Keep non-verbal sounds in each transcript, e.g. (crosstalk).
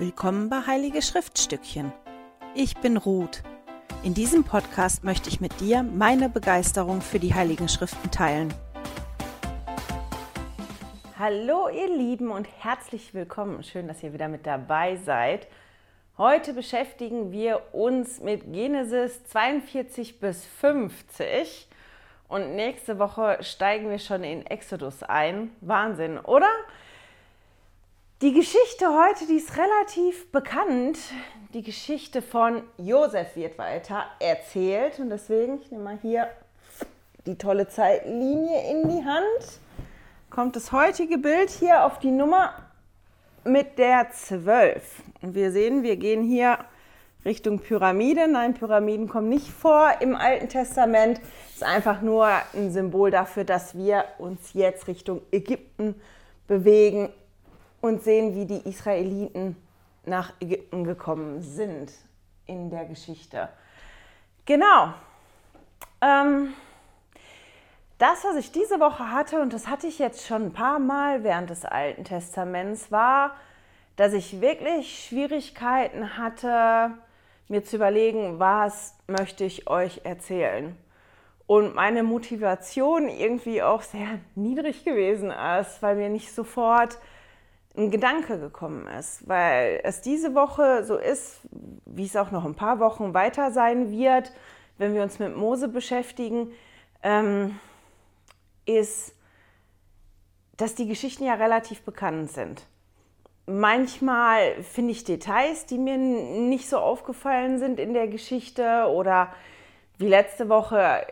Willkommen bei Heilige Schriftstückchen. Ich bin Ruth. In diesem Podcast möchte ich mit dir meine Begeisterung für die Heiligen Schriften teilen. Hallo ihr Lieben und herzlich willkommen. Schön, dass ihr wieder mit dabei seid. Heute beschäftigen wir uns mit Genesis 42 bis 50 und nächste Woche steigen wir schon in Exodus ein. Wahnsinn, oder? Die Geschichte heute, die ist relativ bekannt. Die Geschichte von Josef wird weiter erzählt. Und deswegen, ich nehme mal hier die tolle Zeitlinie in die Hand. Kommt das heutige Bild hier auf die Nummer mit der 12. Und wir sehen, wir gehen hier Richtung Pyramide. Nein, Pyramiden kommen nicht vor im Alten Testament. Es ist einfach nur ein Symbol dafür, dass wir uns jetzt Richtung Ägypten bewegen und sehen, wie die Israeliten nach Ägypten gekommen sind in der Geschichte. Genau. Ähm, das, was ich diese Woche hatte, und das hatte ich jetzt schon ein paar Mal während des Alten Testaments, war, dass ich wirklich Schwierigkeiten hatte, mir zu überlegen, was möchte ich euch erzählen. Und meine Motivation irgendwie auch sehr (laughs) niedrig gewesen ist, weil mir nicht sofort ein Gedanke gekommen ist, weil es diese Woche so ist, wie es auch noch ein paar Wochen weiter sein wird, wenn wir uns mit Mose beschäftigen, ähm, ist, dass die Geschichten ja relativ bekannt sind. Manchmal finde ich Details, die mir nicht so aufgefallen sind in der Geschichte oder wie letzte Woche,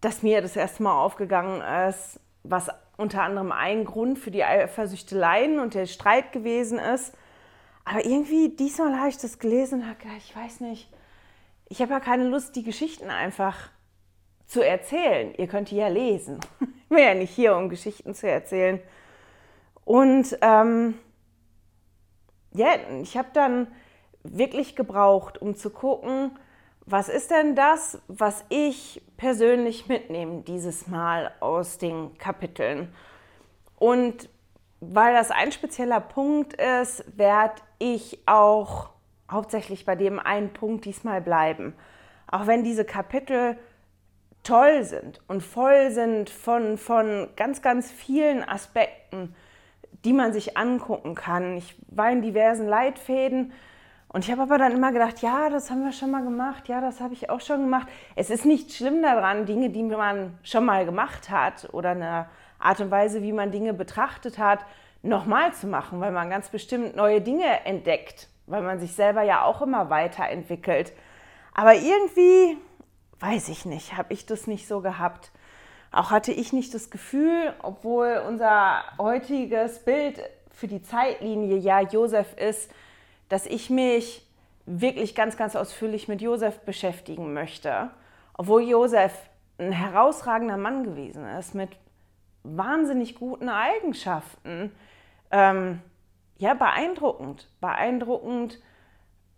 dass mir das erste Mal aufgegangen ist, was unter anderem ein Grund für die Eifersüchteleien und der Streit gewesen ist. Aber irgendwie, diesmal habe ich das gelesen und habe gedacht, ich weiß nicht, ich habe ja keine Lust, die Geschichten einfach zu erzählen. Ihr könnt die ja lesen. (laughs) Ich bin ja nicht hier, um Geschichten zu erzählen. Und ähm, ja, ich habe dann wirklich gebraucht, um zu gucken, was ist denn das, was ich persönlich mitnehme dieses Mal aus den Kapiteln? Und weil das ein spezieller Punkt ist, werde ich auch hauptsächlich bei dem einen Punkt diesmal bleiben. Auch wenn diese Kapitel toll sind und voll sind von, von ganz, ganz vielen Aspekten, die man sich angucken kann. Ich war in diversen Leitfäden und ich habe aber dann immer gedacht, ja, das haben wir schon mal gemacht, ja, das habe ich auch schon gemacht. Es ist nicht schlimm daran, Dinge, die man schon mal gemacht hat oder eine Art und Weise, wie man Dinge betrachtet hat, nochmal zu machen, weil man ganz bestimmt neue Dinge entdeckt, weil man sich selber ja auch immer weiterentwickelt. Aber irgendwie, weiß ich nicht, habe ich das nicht so gehabt. Auch hatte ich nicht das Gefühl, obwohl unser heutiges Bild für die Zeitlinie ja Josef ist, dass ich mich wirklich ganz, ganz ausführlich mit Josef beschäftigen möchte. Obwohl Josef ein herausragender Mann gewesen ist, mit wahnsinnig guten Eigenschaften. Ähm, ja, beeindruckend. Beeindruckend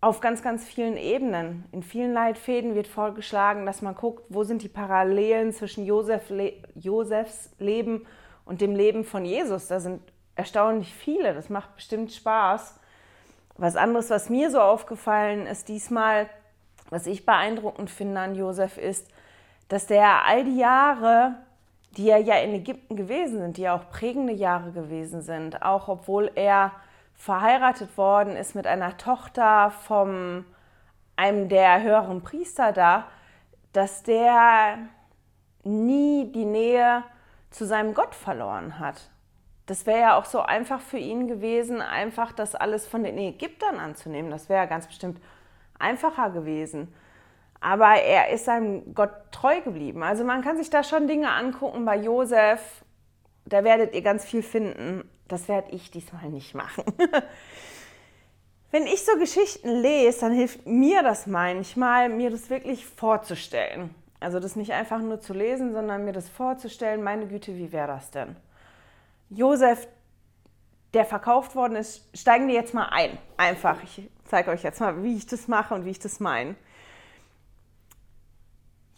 auf ganz, ganz vielen Ebenen. In vielen Leitfäden wird vorgeschlagen, dass man guckt, wo sind die Parallelen zwischen Josef, Le Josefs Leben und dem Leben von Jesus. Da sind erstaunlich viele. Das macht bestimmt Spaß. Was anderes, was mir so aufgefallen ist diesmal, was ich beeindruckend finde an Josef, ist, dass der all die Jahre, die er ja in Ägypten gewesen sind, die ja auch prägende Jahre gewesen sind, auch obwohl er verheiratet worden ist mit einer Tochter von einem der höheren Priester da, dass der nie die Nähe zu seinem Gott verloren hat das wäre ja auch so einfach für ihn gewesen, einfach das alles von den Ägyptern anzunehmen. Das wäre ja ganz bestimmt einfacher gewesen. Aber er ist seinem Gott treu geblieben. Also man kann sich da schon Dinge angucken bei Josef. Da werdet ihr ganz viel finden. Das werde ich diesmal nicht machen. (laughs) Wenn ich so Geschichten lese, dann hilft mir das manchmal, mir das wirklich vorzustellen. Also das nicht einfach nur zu lesen, sondern mir das vorzustellen. Meine Güte, wie wäre das denn? Josef, der verkauft worden ist, steigen wir jetzt mal ein. Einfach. Ich zeige euch jetzt mal, wie ich das mache und wie ich das meine.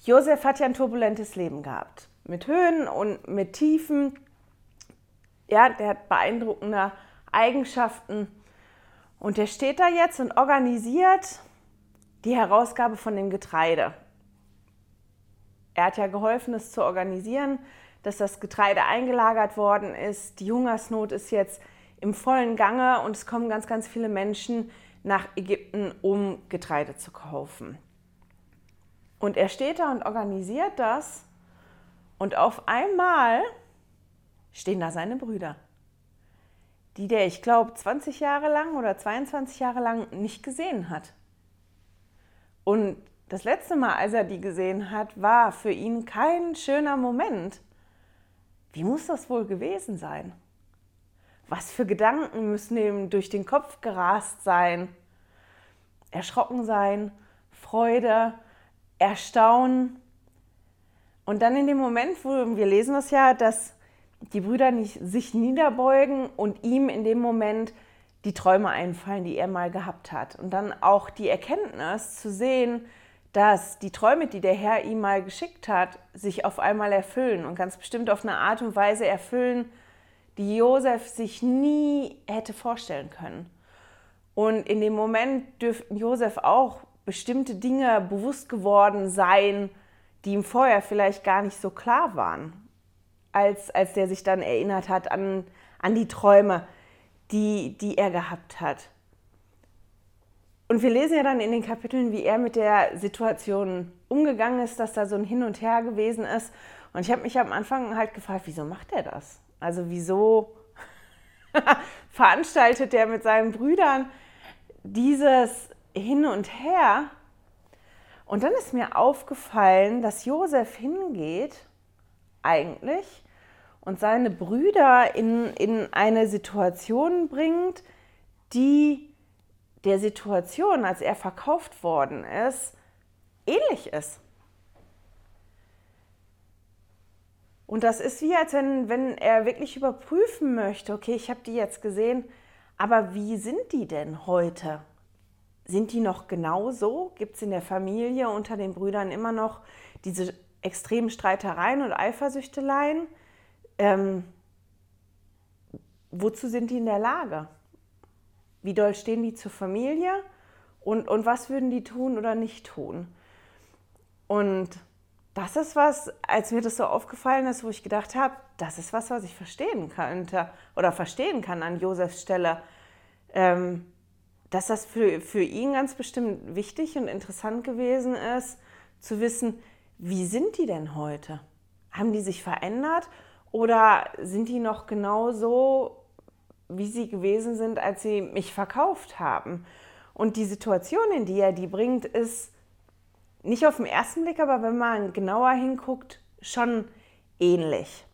Josef hat ja ein turbulentes Leben gehabt. Mit Höhen und mit Tiefen. Ja, der hat beeindruckende Eigenschaften. Und der steht da jetzt und organisiert die Herausgabe von dem Getreide. Er hat ja geholfen, es zu organisieren, dass das Getreide eingelagert worden ist. Die Hungersnot ist jetzt im vollen Gange und es kommen ganz, ganz viele Menschen nach Ägypten, um Getreide zu kaufen. Und er steht da und organisiert das und auf einmal stehen da seine Brüder, die der, ich glaube, 20 Jahre lang oder 22 Jahre lang nicht gesehen hat. Und das letzte Mal, als er die gesehen hat, war für ihn kein schöner Moment. Wie muss das wohl gewesen sein? Was für Gedanken müssen ihm durch den Kopf gerast sein? Erschrocken sein, Freude, Erstaunen. Und dann in dem Moment, wo wir lesen das ja, dass die Brüder nicht sich niederbeugen und ihm in dem Moment die Träume einfallen, die er mal gehabt hat. Und dann auch die Erkenntnis zu sehen, dass die Träume, die der Herr ihm mal geschickt hat, sich auf einmal erfüllen und ganz bestimmt auf eine Art und Weise erfüllen, die Josef sich nie hätte vorstellen können. Und in dem Moment dürften Josef auch bestimmte Dinge bewusst geworden sein, die ihm vorher vielleicht gar nicht so klar waren, als, als der sich dann erinnert hat an, an die Träume, die, die er gehabt hat. Und wir lesen ja dann in den Kapiteln, wie er mit der Situation umgegangen ist, dass da so ein Hin und Her gewesen ist. Und ich habe mich am Anfang halt gefragt, wieso macht er das? Also wieso (laughs) veranstaltet er mit seinen Brüdern dieses Hin und Her? Und dann ist mir aufgefallen, dass Josef hingeht eigentlich und seine Brüder in, in eine Situation bringt, die der Situation, als er verkauft worden ist, ähnlich ist. Und das ist wie, als wenn, wenn er wirklich überprüfen möchte, okay, ich habe die jetzt gesehen, aber wie sind die denn heute? Sind die noch genauso? Gibt es in der Familie unter den Brüdern immer noch diese extremen Streitereien und Eifersüchteleien? Ähm, wozu sind die in der Lage? Wie doll stehen die zur Familie und, und was würden die tun oder nicht tun? Und das ist was, als mir das so aufgefallen ist, wo ich gedacht habe, das ist was, was ich verstehen könnte oder verstehen kann an Josefs Stelle. Ähm, dass das für, für ihn ganz bestimmt wichtig und interessant gewesen ist, zu wissen, wie sind die denn heute? Haben die sich verändert oder sind die noch genauso wie sie gewesen sind, als sie mich verkauft haben. Und die Situation, in die er die bringt, ist nicht auf den ersten Blick, aber wenn man genauer hinguckt, schon ähnlich.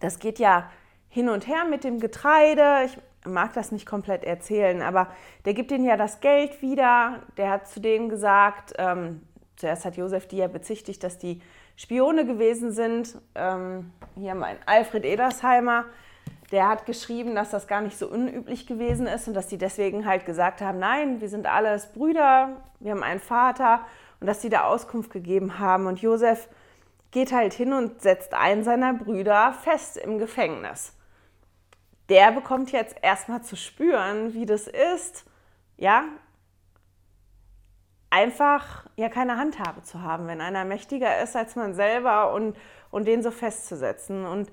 Das geht ja hin und her mit dem Getreide. Ich mag das nicht komplett erzählen, aber der gibt ihnen ja das Geld wieder. Der hat zu denen gesagt, ähm, zuerst hat Josef die ja bezichtigt, dass die Spione gewesen sind. Ähm, hier mein Alfred Edersheimer der hat geschrieben, dass das gar nicht so unüblich gewesen ist und dass die deswegen halt gesagt haben, nein, wir sind alles Brüder, wir haben einen Vater und dass sie da Auskunft gegeben haben. Und Josef geht halt hin und setzt einen seiner Brüder fest im Gefängnis. Der bekommt jetzt erstmal zu spüren, wie das ist, ja, einfach ja keine Handhabe zu haben, wenn einer mächtiger ist als man selber und, und den so festzusetzen. Und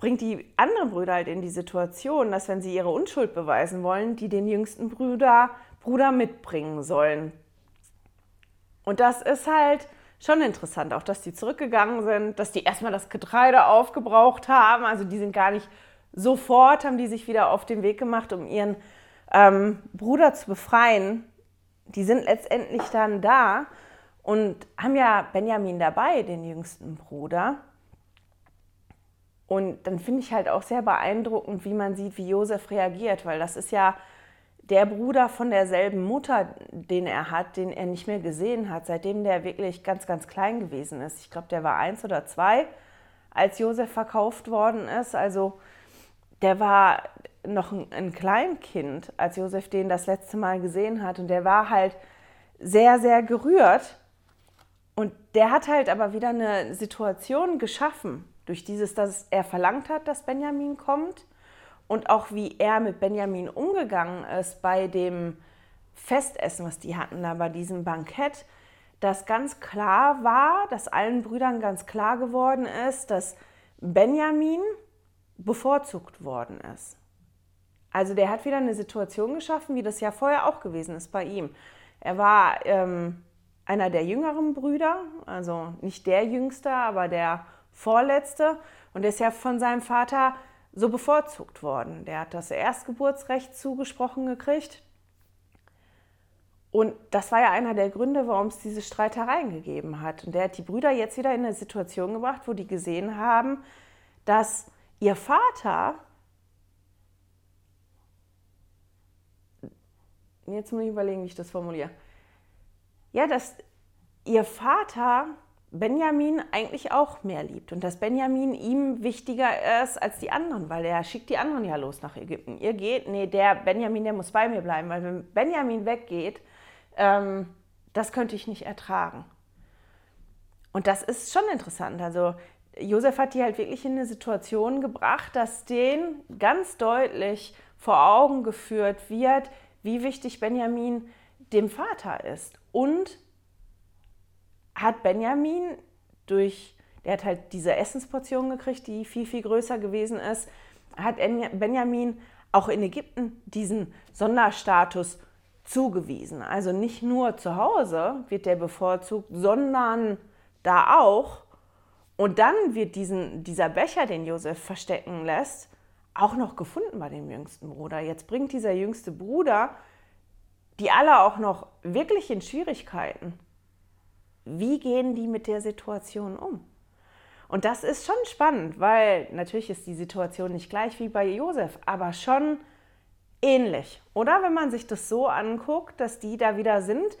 bringt die anderen Brüder halt in die Situation, dass wenn sie ihre Unschuld beweisen wollen, die den jüngsten Bruder, Bruder mitbringen sollen. Und das ist halt schon interessant, auch dass die zurückgegangen sind, dass die erstmal das Getreide aufgebraucht haben. Also die sind gar nicht sofort, haben die sich wieder auf den Weg gemacht, um ihren ähm, Bruder zu befreien. Die sind letztendlich dann da und haben ja Benjamin dabei, den jüngsten Bruder. Und dann finde ich halt auch sehr beeindruckend, wie man sieht, wie Josef reagiert, weil das ist ja der Bruder von derselben Mutter, den er hat, den er nicht mehr gesehen hat, seitdem der wirklich ganz, ganz klein gewesen ist. Ich glaube, der war eins oder zwei, als Josef verkauft worden ist. Also der war noch ein, ein Kleinkind, als Josef den das letzte Mal gesehen hat. Und der war halt sehr, sehr gerührt. Und der hat halt aber wieder eine Situation geschaffen, durch dieses, dass er verlangt hat, dass Benjamin kommt und auch wie er mit Benjamin umgegangen ist bei dem Festessen, was die hatten, da bei diesem Bankett, dass ganz klar war, dass allen Brüdern ganz klar geworden ist, dass Benjamin bevorzugt worden ist. Also der hat wieder eine Situation geschaffen, wie das ja vorher auch gewesen ist bei ihm. Er war ähm, einer der jüngeren Brüder, also nicht der jüngste, aber der vorletzte. Und ist ja von seinem Vater so bevorzugt worden. Der hat das Erstgeburtsrecht zugesprochen gekriegt. Und das war ja einer der Gründe, warum es diese Streitereien gegeben hat. Und der hat die Brüder jetzt wieder in eine Situation gebracht, wo die gesehen haben, dass ihr Vater, jetzt muss ich überlegen, wie ich das formuliere, ja, dass ihr Vater Benjamin eigentlich auch mehr liebt und dass Benjamin ihm wichtiger ist als die anderen, weil er schickt die anderen ja los nach Ägypten. Ihr geht, nee, der Benjamin, der muss bei mir bleiben, weil wenn Benjamin weggeht, ähm, das könnte ich nicht ertragen. Und das ist schon interessant. Also Josef hat die halt wirklich in eine Situation gebracht, dass denen ganz deutlich vor Augen geführt wird, wie wichtig Benjamin dem Vater ist. Und hat Benjamin durch, der hat halt diese Essensportion gekriegt, die viel, viel größer gewesen ist, hat Benjamin auch in Ägypten diesen Sonderstatus zugewiesen. Also nicht nur zu Hause wird der bevorzugt, sondern da auch. Und dann wird diesen, dieser Becher, den Josef verstecken lässt, auch noch gefunden bei dem jüngsten Bruder. Jetzt bringt dieser jüngste Bruder die alle auch noch wirklich in Schwierigkeiten. Wie gehen die mit der Situation um? Und das ist schon spannend, weil natürlich ist die Situation nicht gleich wie bei Josef, aber schon ähnlich. Oder wenn man sich das so anguckt, dass die da wieder sind,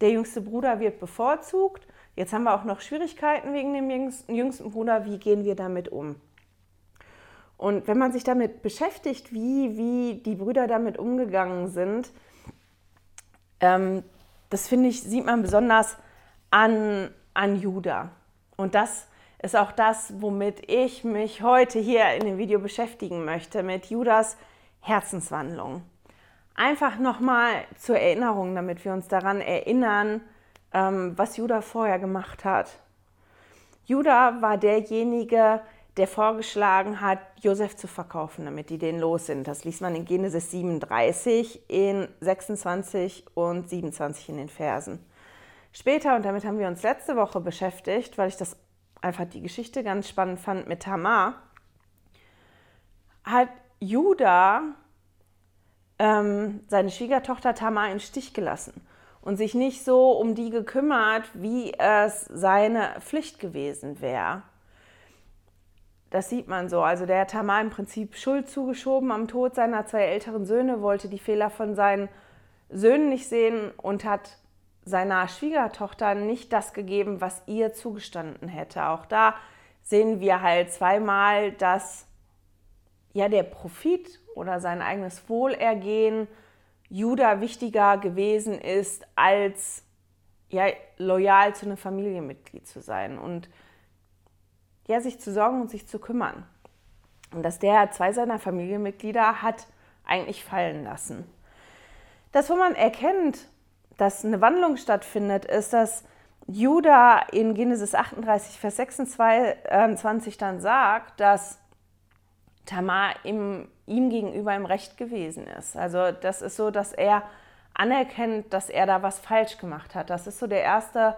der jüngste Bruder wird bevorzugt, jetzt haben wir auch noch Schwierigkeiten wegen dem jüngsten, Bruder, wie gehen wir damit um? Und wenn man sich damit beschäftigt, wie, wie die Brüder damit umgegangen sind, ähm, das finde ich, sieht man besonders an, an Judah. Und das ist auch das, womit ich mich heute hier in dem Video beschäftigen möchte, mit Judas Herzenswandlung. Einfach nochmal zur Erinnerung, damit wir uns daran erinnern, ähm, was Judah vorher gemacht hat. Judah war derjenige, der vorgeschlagen hat, Josef zu verkaufen, damit die den los sind. Das liest man in Genesis 37, in 26 und 27 in den Versen. Später, und damit haben wir uns letzte Woche beschäftigt, weil ich das einfach die Geschichte ganz spannend fand mit Tamar, hat Judah ähm, seine Schwiegertochter Tamar im Stich gelassen und sich nicht so um die gekümmert, wie es seine Pflicht gewesen wäre. Das sieht man so. Also der hat Tamar im Prinzip Schuld zugeschoben am Tod seiner zwei älteren Söhne, wollte die Fehler von seinen Söhnen nicht sehen und hat seiner Schwiegertochter nicht das gegeben, was ihr zugestanden hätte. Auch da sehen wir halt zweimal, dass ja der Profit oder sein eigenes Wohlergehen Judah wichtiger gewesen ist, als ja, loyal zu einem Familienmitglied zu sein. Und ja, sich zu sorgen und sich zu kümmern. Und dass der zwei seiner Familienmitglieder hat eigentlich fallen lassen. Das, wo man erkennt, dass eine Wandlung stattfindet, ist, dass Judah in Genesis 38, Vers 26 dann sagt, dass Tamar ihm, ihm gegenüber im Recht gewesen ist. Also das ist so, dass er anerkennt, dass er da was falsch gemacht hat. Das ist so der erste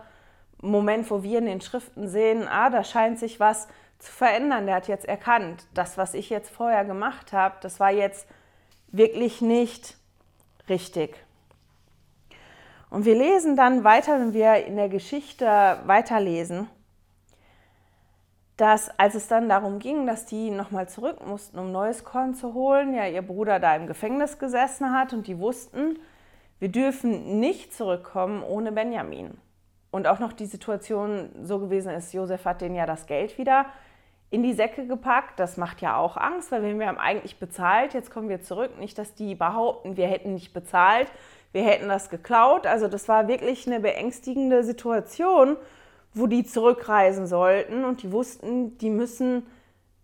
Moment, wo wir in den Schriften sehen, ah, da scheint sich was zu verändern. Der hat jetzt erkannt, das, was ich jetzt vorher gemacht habe, das war jetzt wirklich nicht richtig. Und wir lesen dann weiter, wenn wir in der Geschichte weiterlesen, dass als es dann darum ging, dass die nochmal zurück mussten, um neues Korn zu holen, ja ihr Bruder da im Gefängnis gesessen hat und die wussten, wir dürfen nicht zurückkommen ohne Benjamin und auch noch die Situation so gewesen ist, Josef hat denen ja das Geld wieder in die Säcke gepackt. Das macht ja auch Angst, weil wir haben eigentlich bezahlt, jetzt kommen wir zurück. Nicht, dass die behaupten, wir hätten nicht bezahlt, wir hätten das geklaut. Also das war wirklich eine beängstigende Situation, wo die zurückreisen sollten und die wussten, die müssen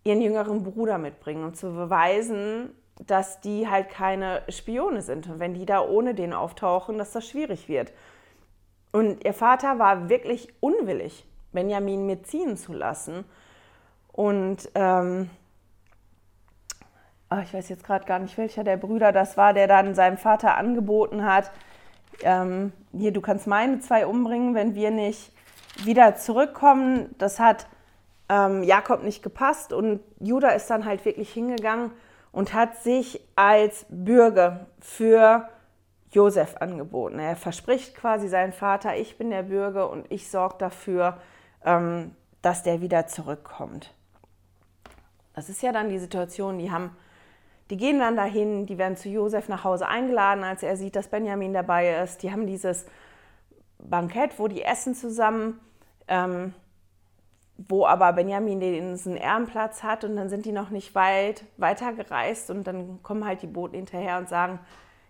ihren jüngeren Bruder mitbringen, um zu beweisen, dass die halt keine Spione sind. Und wenn die da ohne den auftauchen, dass das schwierig wird. Und ihr Vater war wirklich unwillig, Benjamin mitziehen zu lassen. Und ähm, oh, ich weiß jetzt gerade gar nicht, welcher der Brüder das war, der dann seinem Vater angeboten hat, ähm, hier, du kannst meine zwei umbringen, wenn wir nicht wieder zurückkommen. Das hat ähm, Jakob nicht gepasst und Judah ist dann halt wirklich hingegangen und hat sich als Bürger für Josef angeboten. Er verspricht quasi seinen Vater, ich bin der Bürger und ich sorge dafür, ähm, dass der wieder zurückkommt. Das ist ja dann die Situation, die haben, die gehen dann dahin, die werden zu Josef nach Hause eingeladen, als er sieht, dass Benjamin dabei ist. Die haben dieses Bankett, wo die essen zusammen, ähm, wo aber Benjamin den Ehrenplatz hat und dann sind die noch nicht weit weitergereist und dann kommen halt die Boten hinterher und sagen,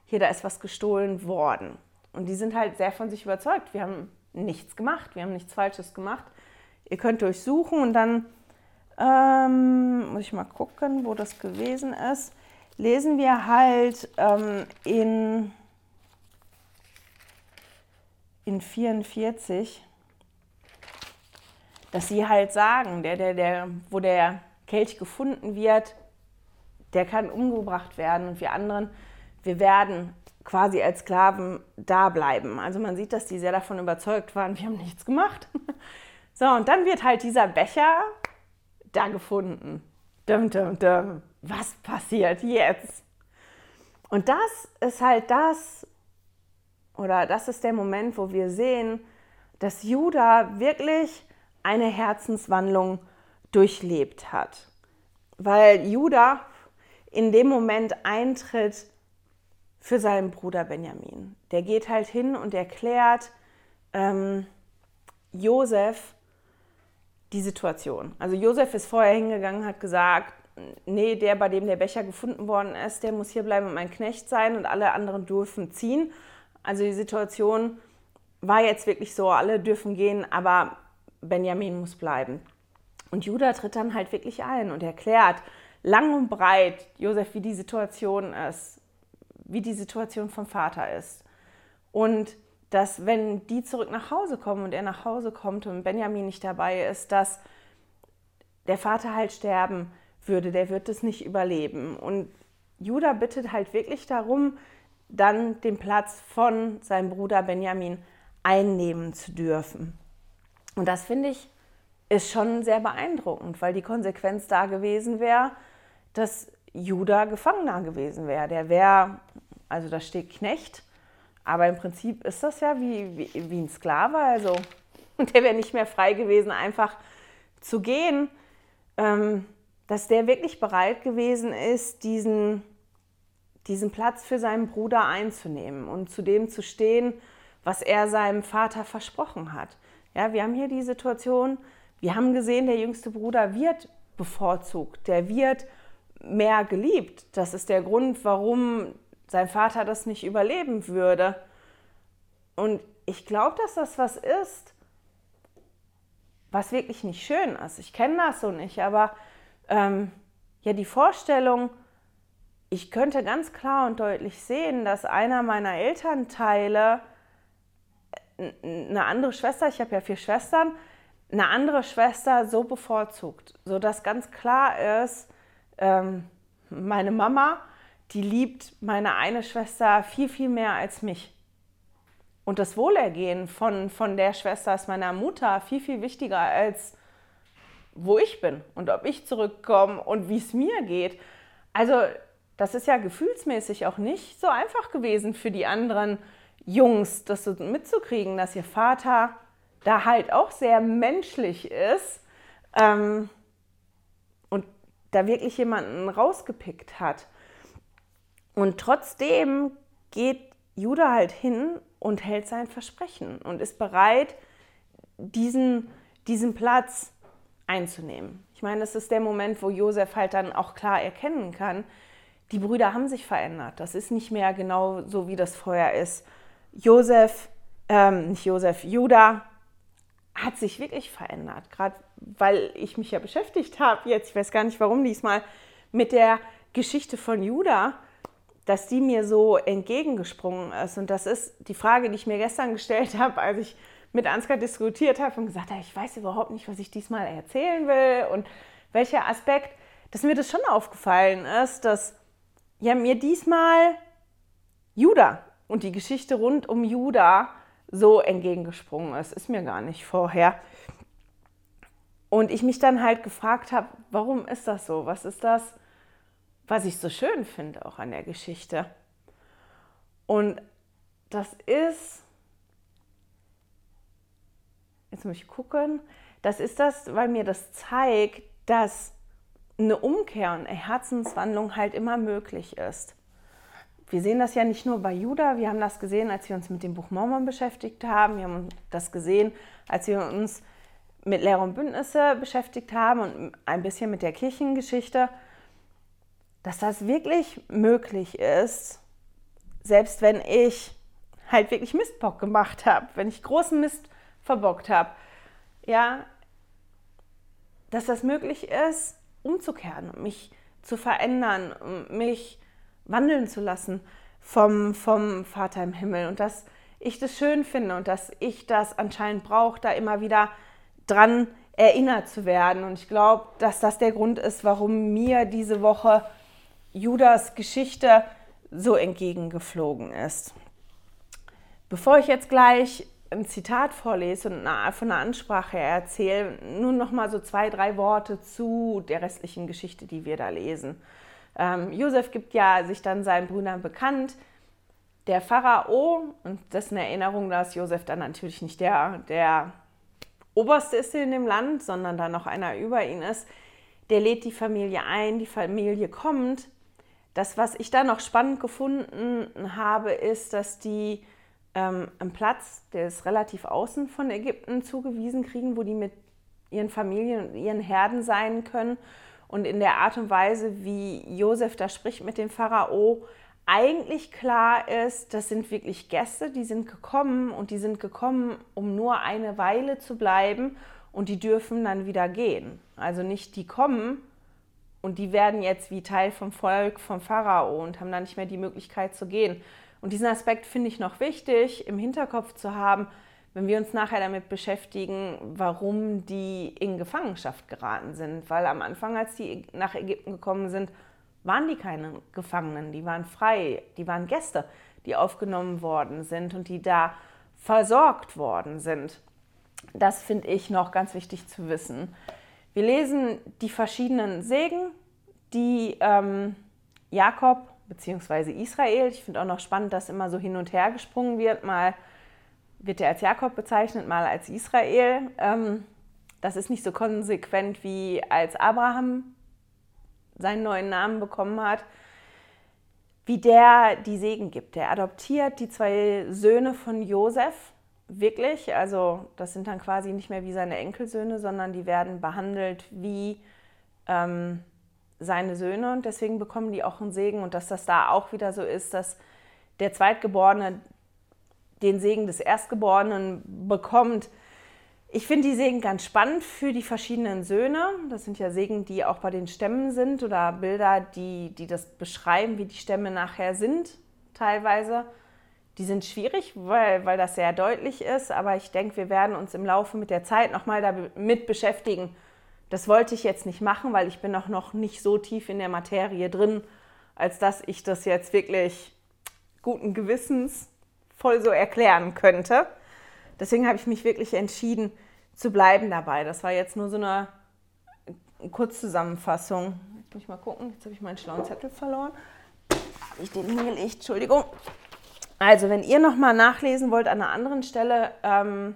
hier, da ist was gestohlen worden. Und die sind halt sehr von sich überzeugt. Wir haben nichts gemacht, wir haben nichts Falsches gemacht. Ihr könnt durchsuchen und dann ähm, muss ich mal gucken, wo das gewesen ist, lesen wir halt ähm, in, in 44, dass sie halt sagen, der, der, der, wo der Kelch gefunden wird, der kann umgebracht werden und wir anderen, wir werden quasi als Sklaven da bleiben. Also man sieht, dass die sehr davon überzeugt waren, wir haben nichts gemacht. (laughs) So, und dann wird halt dieser Becher da gefunden. Dum, dum, dum. Was passiert jetzt? Und das ist halt das, oder das ist der Moment, wo wir sehen, dass Judah wirklich eine Herzenswandlung durchlebt hat. Weil Judah in dem Moment eintritt für seinen Bruder Benjamin. Der geht halt hin und erklärt ähm, Josef, die Situation. Also Josef ist vorher hingegangen, hat gesagt, nee, der, bei dem der Becher gefunden worden ist, der muss hier bleiben und mein Knecht sein und alle anderen dürfen ziehen. Also die Situation war jetzt wirklich so, alle dürfen gehen, aber Benjamin muss bleiben. Und Judah tritt dann halt wirklich ein und erklärt lang und breit Josef, wie die Situation ist, wie die Situation vom Vater ist. Und dass wenn die zurück nach Hause kommen und er nach Hause kommt und Benjamin nicht dabei ist, dass der Vater halt sterben würde, der wird es nicht überleben. Und Judah bittet halt wirklich darum, dann den Platz von seinem Bruder Benjamin einnehmen zu dürfen. Und das finde ich ist schon sehr beeindruckend, weil die Konsequenz da gewesen wäre, dass Judah Gefangener gewesen wäre. Der wäre, also da steht Knecht, aber im Prinzip ist das ja wie, wie, wie ein Sklave. Also, und (laughs) der wäre nicht mehr frei gewesen, einfach zu gehen. Ähm, dass der wirklich bereit gewesen ist, diesen, diesen Platz für seinen Bruder einzunehmen und zu dem zu stehen, was er seinem Vater versprochen hat. Ja, wir haben hier die Situation, wir haben gesehen, der jüngste Bruder wird bevorzugt, der wird mehr geliebt. Das ist der Grund, warum sein Vater das nicht überleben würde. Und ich glaube, dass das was ist, was wirklich nicht schön ist. Ich kenne das so nicht, aber ähm, ja, die Vorstellung, ich könnte ganz klar und deutlich sehen, dass einer meiner Elternteile eine andere Schwester, ich habe ja vier Schwestern, eine andere Schwester so bevorzugt, sodass ganz klar ist, ähm, meine Mama die liebt meine eine Schwester viel, viel mehr als mich. Und das Wohlergehen von, von der Schwester ist meiner Mutter viel, viel wichtiger als wo ich bin und ob ich zurückkomme und wie es mir geht. Also das ist ja gefühlsmäßig auch nicht so einfach gewesen für die anderen Jungs, das so mitzukriegen, dass ihr Vater da halt auch sehr menschlich ist ähm, und da wirklich jemanden rausgepickt hat. Und trotzdem geht Judah halt hin und hält sein Versprechen und ist bereit, diesen, diesen Platz einzunehmen. Ich meine, das ist der Moment, wo Josef halt dann auch klar erkennen kann, die Brüder haben sich verändert. Das ist nicht mehr genau so, wie das vorher ist. Josef, ähm, nicht Josef, Judah hat sich wirklich verändert. Gerade weil ich mich ja beschäftigt habe jetzt, ich weiß gar nicht warum diesmal, mit der Geschichte von Judah, dass die mir so entgegengesprungen ist. Und das ist die Frage, die ich mir gestern gestellt (laughs) habe, als ich mit Ansgar diskutiert habe und gesagt habe, ich weiß überhaupt nicht, was ich diesmal erzählen will und welcher Aspekt, dass mir das schon aufgefallen ist, dass ja mir diesmal Judah und die Geschichte rund um Judah so entgegengesprungen ist. Ist mir gar nicht vorher. Und ich mich dann halt gefragt habe, warum ist das so? Was ist das, was ich so schön finde auch an der Geschichte? Und das ist, jetzt muss ich gucken, das ist das, weil mir das zeigt, dass eine Umkehr und eine Herzenswandlung halt immer möglich ist. Wir sehen das ja nicht nur bei Judah, wir haben das gesehen, als wir uns mit dem Buch Mormon beschäftigt haben, wir haben das gesehen, als wir uns mit Lehre und Bündnisse beschäftigt haben und ein bisschen mit der Kirchengeschichte, dass das wirklich möglich ist, selbst wenn ich halt wirklich Mistbock gemacht habe, wenn ich großen Mist verbockt habe, ja, dass das möglich ist, umzukehren, mich zu verändern, mich wandeln zu lassen vom, vom Vater im Himmel und dass ich das schön finde und dass ich das anscheinend brauche, da immer wieder dran erinnert zu werden. Und ich glaube, dass das der Grund ist, warum mir diese Woche Judas Geschichte so entgegengeflogen ist. Bevor ich jetzt gleich ein Zitat vorlese und von einer Ansprache erzähle, nun noch mal so zwei, drei Worte zu der restlichen Geschichte, die wir da lesen. Ähm, Josef gibt ja sich dann seinen Brüdern bekannt. Der Pharao, und das ist eine Erinnerung, dass Josef dann natürlich nicht der, der Oberste ist in dem Land, sondern da noch einer über ihn ist, der lädt die Familie ein, die Familie kommt. Das, was ich da noch spannend gefunden habe, ist, dass die ähm, einen Platz, der ist relativ außen von Ägypten zugewiesen kriegen, wo die mit ihren Familien und ihren Herden sein können. Und in der Art und Weise, wie Josef da spricht mit dem Pharao, eigentlich klar ist, das sind wirklich Gäste, die sind gekommen und die sind gekommen, um nur eine Weile zu bleiben und die dürfen dann wieder gehen. Also nicht die kommen und die werden jetzt wie Teil vom Volk vom Pharao und haben dann nicht mehr die Möglichkeit zu gehen, und diesen Aspekt finde ich noch wichtig im Hinterkopf zu haben, wenn wir uns nachher damit beschäftigen, warum die in Gefangenschaft geraten sind. Weil am Anfang, als die nach Ägypten gekommen sind, waren die keine Gefangenen, die waren frei, die waren Gäste, die aufgenommen worden sind und die da versorgt worden sind. Das finde ich noch ganz wichtig zu wissen. Wir lesen die verschiedenen Segen, die ähm, Jakob beziehungsweise Israel. Ich finde auch noch spannend, dass immer so hin und her gesprungen wird. Mal wird er als Jakob bezeichnet, mal als Israel. Ähm, das ist nicht so konsequent wie als Abraham seinen neuen Namen bekommen hat, wie der die Segen gibt. Der adoptiert die zwei Söhne von Josef wirklich. Also das sind dann quasi nicht mehr wie seine Enkelsöhne, sondern die werden behandelt wie ähm, seine Söhne und deswegen bekommen die auch einen Segen und dass das da auch wieder so ist, dass der Zweitgeborene den Segen des Erstgeborenen bekommt. Ich finde die Segen ganz spannend für die verschiedenen Söhne. Das sind ja Segen, die auch bei den Stämmen sind oder Bilder, die, die das beschreiben, wie die Stämme nachher sind, teilweise. Die sind schwierig, weil, weil das sehr deutlich ist, aber ich denke, wir werden uns im Laufe mit der Zeit nochmal damit beschäftigen, das wollte ich jetzt nicht machen, weil ich bin auch noch nicht so tief in der Materie drin, als dass ich das jetzt wirklich guten Gewissens voll so erklären könnte. Deswegen habe ich mich wirklich entschieden zu bleiben dabei. Das war jetzt nur so eine Kurzzusammenfassung. Jetzt muss ich mal gucken. Jetzt habe ich meinen schlauen Zettel verloren. Habe ich den hingelegt? Entschuldigung. Also, wenn ihr nochmal nachlesen wollt an einer anderen Stelle ähm,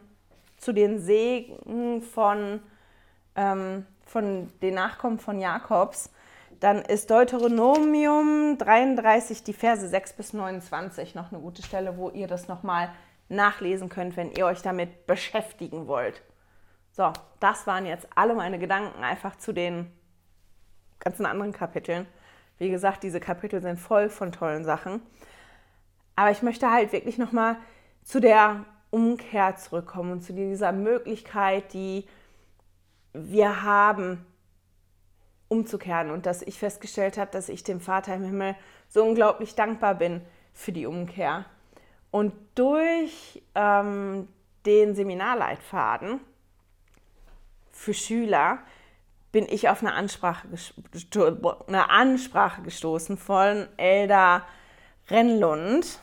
zu den Segen von ähm, von den Nachkommen von Jakobs, dann ist Deuteronomium 33, die Verse 6 bis 29 noch eine gute Stelle, wo ihr das nochmal nachlesen könnt, wenn ihr euch damit beschäftigen wollt. So, das waren jetzt alle meine Gedanken einfach zu den ganzen anderen Kapiteln. Wie gesagt, diese Kapitel sind voll von tollen Sachen. Aber ich möchte halt wirklich nochmal zu der Umkehr zurückkommen und zu dieser Möglichkeit, die wir haben, umzukehren und dass ich festgestellt habe, dass ich dem Vater im Himmel so unglaublich dankbar bin für die Umkehr. Und durch ähm, den Seminarleitfaden für Schüler bin ich auf eine Ansprache, eine Ansprache gestoßen von Elda Rennlund.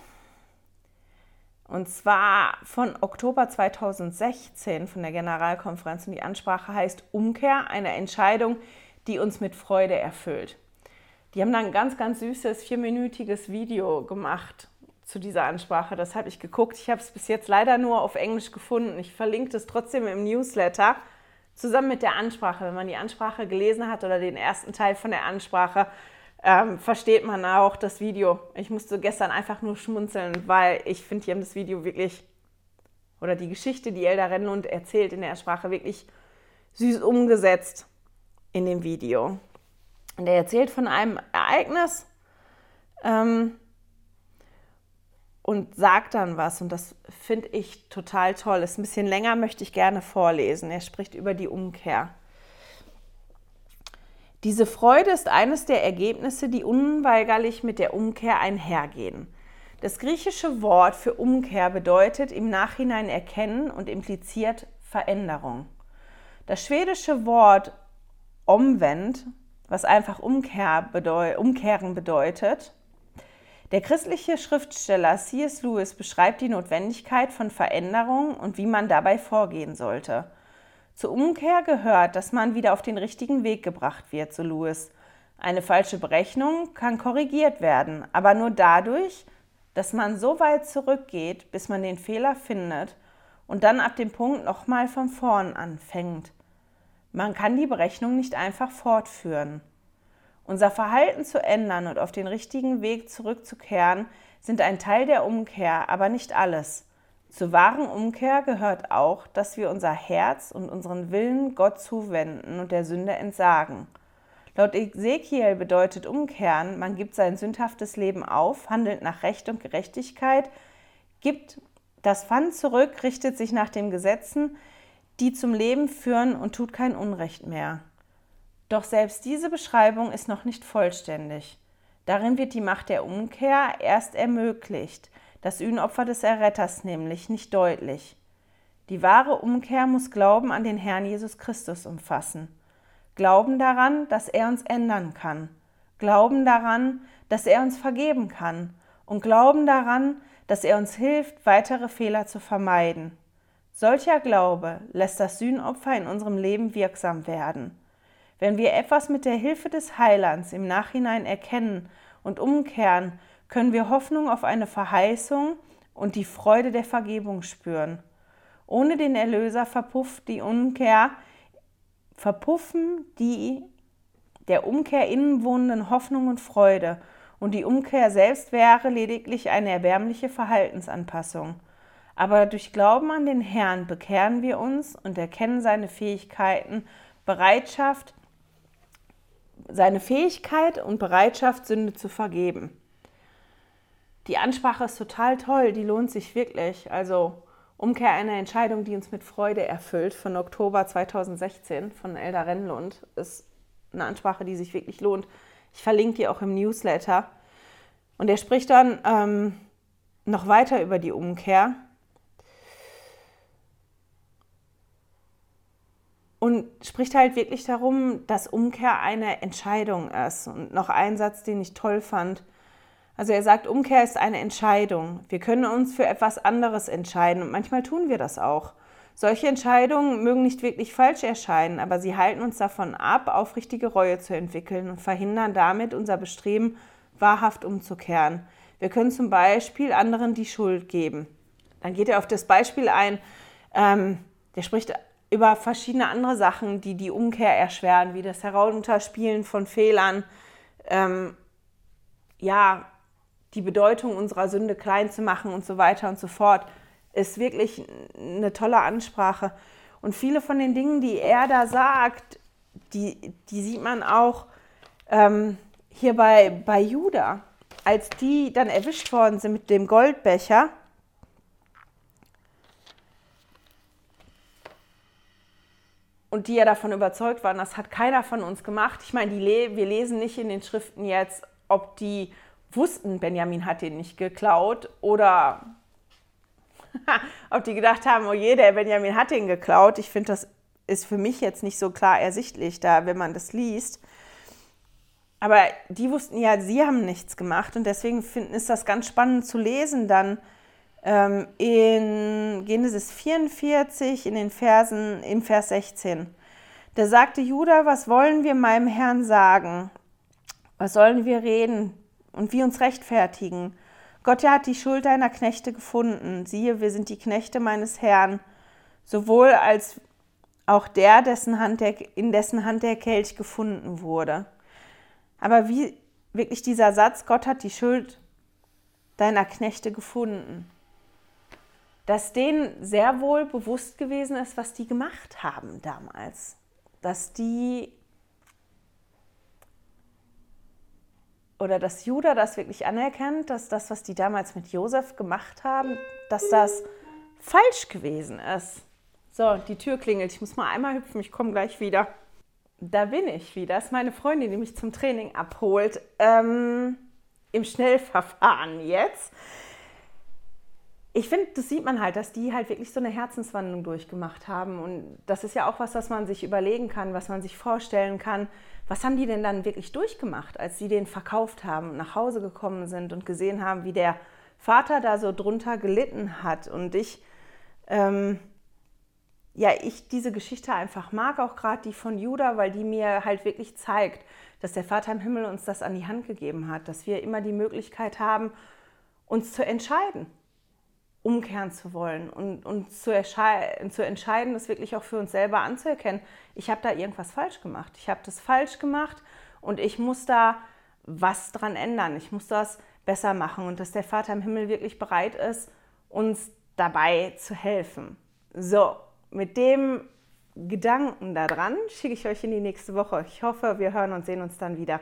Und zwar von Oktober 2016 von der Generalkonferenz. Und die Ansprache heißt Umkehr, eine Entscheidung, die uns mit Freude erfüllt. Die haben dann ein ganz, ganz süßes, vierminütiges Video gemacht zu dieser Ansprache. Das habe ich geguckt. Ich habe es bis jetzt leider nur auf Englisch gefunden. Ich verlinke es trotzdem im Newsletter zusammen mit der Ansprache. Wenn man die Ansprache gelesen hat oder den ersten Teil von der Ansprache, ähm, versteht man auch das Video. Ich musste gestern einfach nur schmunzeln, weil ich finde, die haben das Video wirklich, oder die Geschichte, die Elda Rennlund erzählt in der Sprache, wirklich süß umgesetzt in dem Video. Und er erzählt von einem Ereignis, ähm, und sagt dann was. Und das finde ich total toll. Ist ein bisschen länger, möchte ich gerne vorlesen. Er spricht über die Umkehr. Diese Freude ist eines der Ergebnisse, die unweigerlich mit der Umkehr einhergehen. Das griechische Wort für Umkehr bedeutet im Nachhinein erkennen und impliziert Veränderung. Das schwedische Wort omvend, was einfach Umkehr bedeu umkehren bedeutet, der christliche Schriftsteller C.S. Lewis beschreibt die Notwendigkeit von Veränderung und wie man dabei vorgehen sollte. Zur Umkehr gehört, dass man wieder auf den richtigen Weg gebracht wird, so Lewis. Eine falsche Berechnung kann korrigiert werden, aber nur dadurch, dass man so weit zurückgeht, bis man den Fehler findet und dann ab dem Punkt nochmal von vorn anfängt. Man kann die Berechnung nicht einfach fortführen. Unser Verhalten zu ändern und auf den richtigen Weg zurückzukehren, sind ein Teil der Umkehr, aber nicht alles. Zur wahren Umkehr gehört auch, dass wir unser Herz und unseren Willen Gott zuwenden und der Sünde entsagen. Laut Ezekiel bedeutet Umkehren, man gibt sein sündhaftes Leben auf, handelt nach Recht und Gerechtigkeit, gibt das Pfand zurück, richtet sich nach den Gesetzen, die zum Leben führen und tut kein Unrecht mehr. Doch selbst diese Beschreibung ist noch nicht vollständig. Darin wird die Macht der Umkehr erst ermöglicht, das Sühnopfer des Erretters nämlich nicht deutlich. Die wahre Umkehr muss Glauben an den Herrn Jesus Christus umfassen. Glauben daran, dass er uns ändern kann. Glauben daran, dass er uns vergeben kann. Und glauben daran, dass er uns hilft, weitere Fehler zu vermeiden. Solcher Glaube lässt das Sühnopfer in unserem Leben wirksam werden. Wenn wir etwas mit der Hilfe des Heilands im Nachhinein erkennen und umkehren, können wir Hoffnung auf eine Verheißung und die Freude der Vergebung spüren. Ohne den Erlöser verpufft die Umkehr, verpuffen die der Umkehr innenwohnenden Hoffnung und Freude, und die Umkehr selbst wäre lediglich eine erbärmliche Verhaltensanpassung. Aber durch Glauben an den Herrn bekehren wir uns und erkennen seine Fähigkeiten, Bereitschaft, seine Fähigkeit und Bereitschaft, Sünde zu vergeben. Die Ansprache ist total toll, die lohnt sich wirklich. Also Umkehr einer Entscheidung, die uns mit Freude erfüllt, von Oktober 2016 von Elda Rennlund, ist eine Ansprache, die sich wirklich lohnt. Ich verlinke die auch im Newsletter. Und er spricht dann ähm, noch weiter über die Umkehr und spricht halt wirklich darum, dass Umkehr eine Entscheidung ist. Und noch ein Satz, den ich toll fand. Also er sagt, Umkehr ist eine Entscheidung. Wir können uns für etwas anderes entscheiden und manchmal tun wir das auch. Solche Entscheidungen mögen nicht wirklich falsch erscheinen, aber sie halten uns davon ab, aufrichtige Reue zu entwickeln und verhindern damit unser Bestreben, wahrhaft umzukehren. Wir können zum Beispiel anderen die Schuld geben. Dann geht er auf das Beispiel ein, ähm, der spricht über verschiedene andere Sachen, die die Umkehr erschweren, wie das Herunterspielen von Fehlern, ähm, ja, die Bedeutung unserer Sünde klein zu machen und so weiter und so fort, ist wirklich eine tolle Ansprache. Und viele von den Dingen, die er da sagt, die, die sieht man auch ähm, hier bei, bei Judah, als die dann erwischt worden sind mit dem Goldbecher und die ja davon überzeugt waren, das hat keiner von uns gemacht. Ich meine, die wir lesen nicht in den Schriften jetzt, ob die wussten, Benjamin hat den nicht geklaut oder (laughs) ob die gedacht haben, oh je, der Benjamin hat den geklaut. Ich finde, das ist für mich jetzt nicht so klar ersichtlich da, wenn man das liest. Aber die wussten ja, sie haben nichts gemacht und deswegen finden, ist das ganz spannend zu lesen dann ähm, in Genesis 44 in den Versen, im Vers 16. Da sagte Judah, was wollen wir meinem Herrn sagen? Was sollen wir reden und wie uns rechtfertigen? Gott ja hat die Schuld deiner Knechte gefunden. Siehe, wir sind die Knechte meines Herrn, sowohl als auch der, dessen Hand der, in dessen Hand der Kelch gefunden wurde. Aber wie wirklich dieser Satz, Gott hat die Schuld deiner Knechte gefunden, dass denen sehr wohl bewusst gewesen ist, was die gemacht haben damals. Dass die oder dass Judah das wirklich anerkennt, dass das, was die damals mit Josef gemacht haben, dass das falsch gewesen ist. So, die Tür klingelt. Ich muss mal einmal hüpfen, ich komme gleich wieder. Da bin ich wieder. Das ist meine Freundin, die mich zum Training abholt. Ähm, Im Schnellverfahren jetzt. Ich finde, das sieht man halt, dass die halt wirklich so eine Herzenswandlung durchgemacht haben. Und das ist ja auch was, was man sich überlegen kann, was man sich vorstellen kann. Was haben die denn dann wirklich durchgemacht, als sie den verkauft haben, nach Hause gekommen sind und gesehen haben, wie der Vater da so drunter gelitten hat und ich ähm, ja, ich diese Geschichte einfach mag, auch gerade die von Judah, weil die mir halt wirklich zeigt, dass der Vater im Himmel uns das an die Hand gegeben hat, dass wir immer die Möglichkeit haben, uns zu entscheiden, umkehren zu wollen und, und zu, zu entscheiden, das wirklich auch für uns selber anzuerkennen. Ich habe da irgendwas falsch gemacht. Ich habe das falsch gemacht und ich muss da was dran ändern. Ich muss das besser machen und dass der Vater im Himmel wirklich bereit ist, uns dabei zu helfen. So, mit dem Gedanken daran schicke ich euch in die nächste Woche. Ich hoffe, wir hören und sehen uns dann wieder.